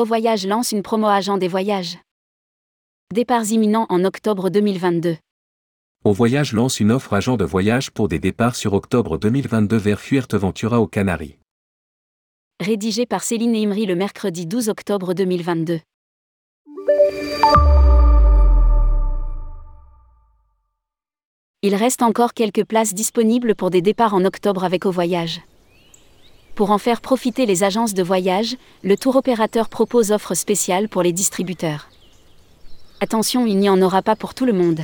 Au Voyage lance une promo agent des voyages. Départs imminents en octobre 2022. Au Voyage lance une offre agent de voyage pour des départs sur octobre 2022 vers Fuerteventura aux Canaries. Rédigé par Céline Imri le mercredi 12 octobre 2022. Il reste encore quelques places disponibles pour des départs en octobre avec Au Voyage. Pour en faire profiter les agences de voyage, le tour opérateur propose offre spéciale pour les distributeurs. Attention, il n'y en aura pas pour tout le monde.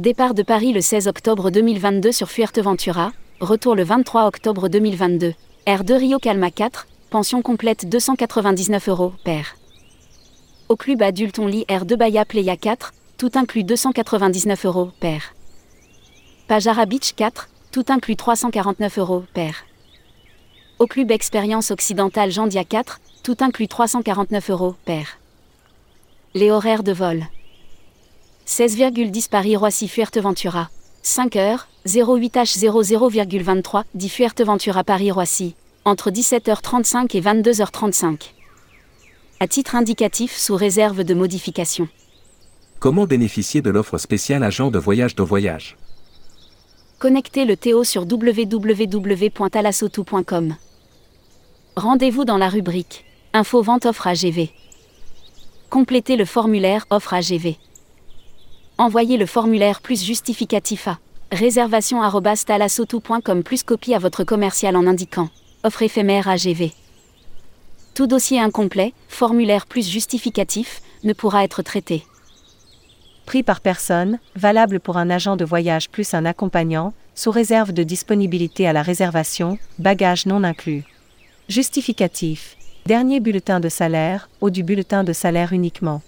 Départ de Paris le 16 octobre 2022 sur Fuerteventura, retour le 23 octobre 2022. Air de Rio Calma 4, pension complète 299 euros, pair. Au club adulte on lit Air de Bahia Playa 4, tout inclus 299 euros, pair. Pajara Beach 4, tout inclus 349 euros, pair. Au club Expérience Occidentale Jandia 4, tout inclus 349 euros, pair. Les horaires de vol. 16,10 Paris-Roissy Fuerteventura. 5 heures, 08H00,23, dit Fuerteventura Paris-Roissy. Entre 17h35 et 22h35. À titre indicatif sous réserve de modification. Comment bénéficier de l'offre spéciale agent de voyage de voyage? Connectez le Théo sur www.talasotou.com. Rendez-vous dans la rubrique Info vente offre AGV. Complétez le formulaire offre AGV. Envoyez le formulaire plus justificatif à réservation@talasotou.com plus copie à votre commercial en indiquant offre éphémère AGV. Tout dossier incomplet, formulaire plus justificatif, ne pourra être traité. Prix par personne, valable pour un agent de voyage plus un accompagnant, sous réserve de disponibilité à la réservation, bagages non inclus. Justificatif. Dernier bulletin de salaire, ou du bulletin de salaire uniquement.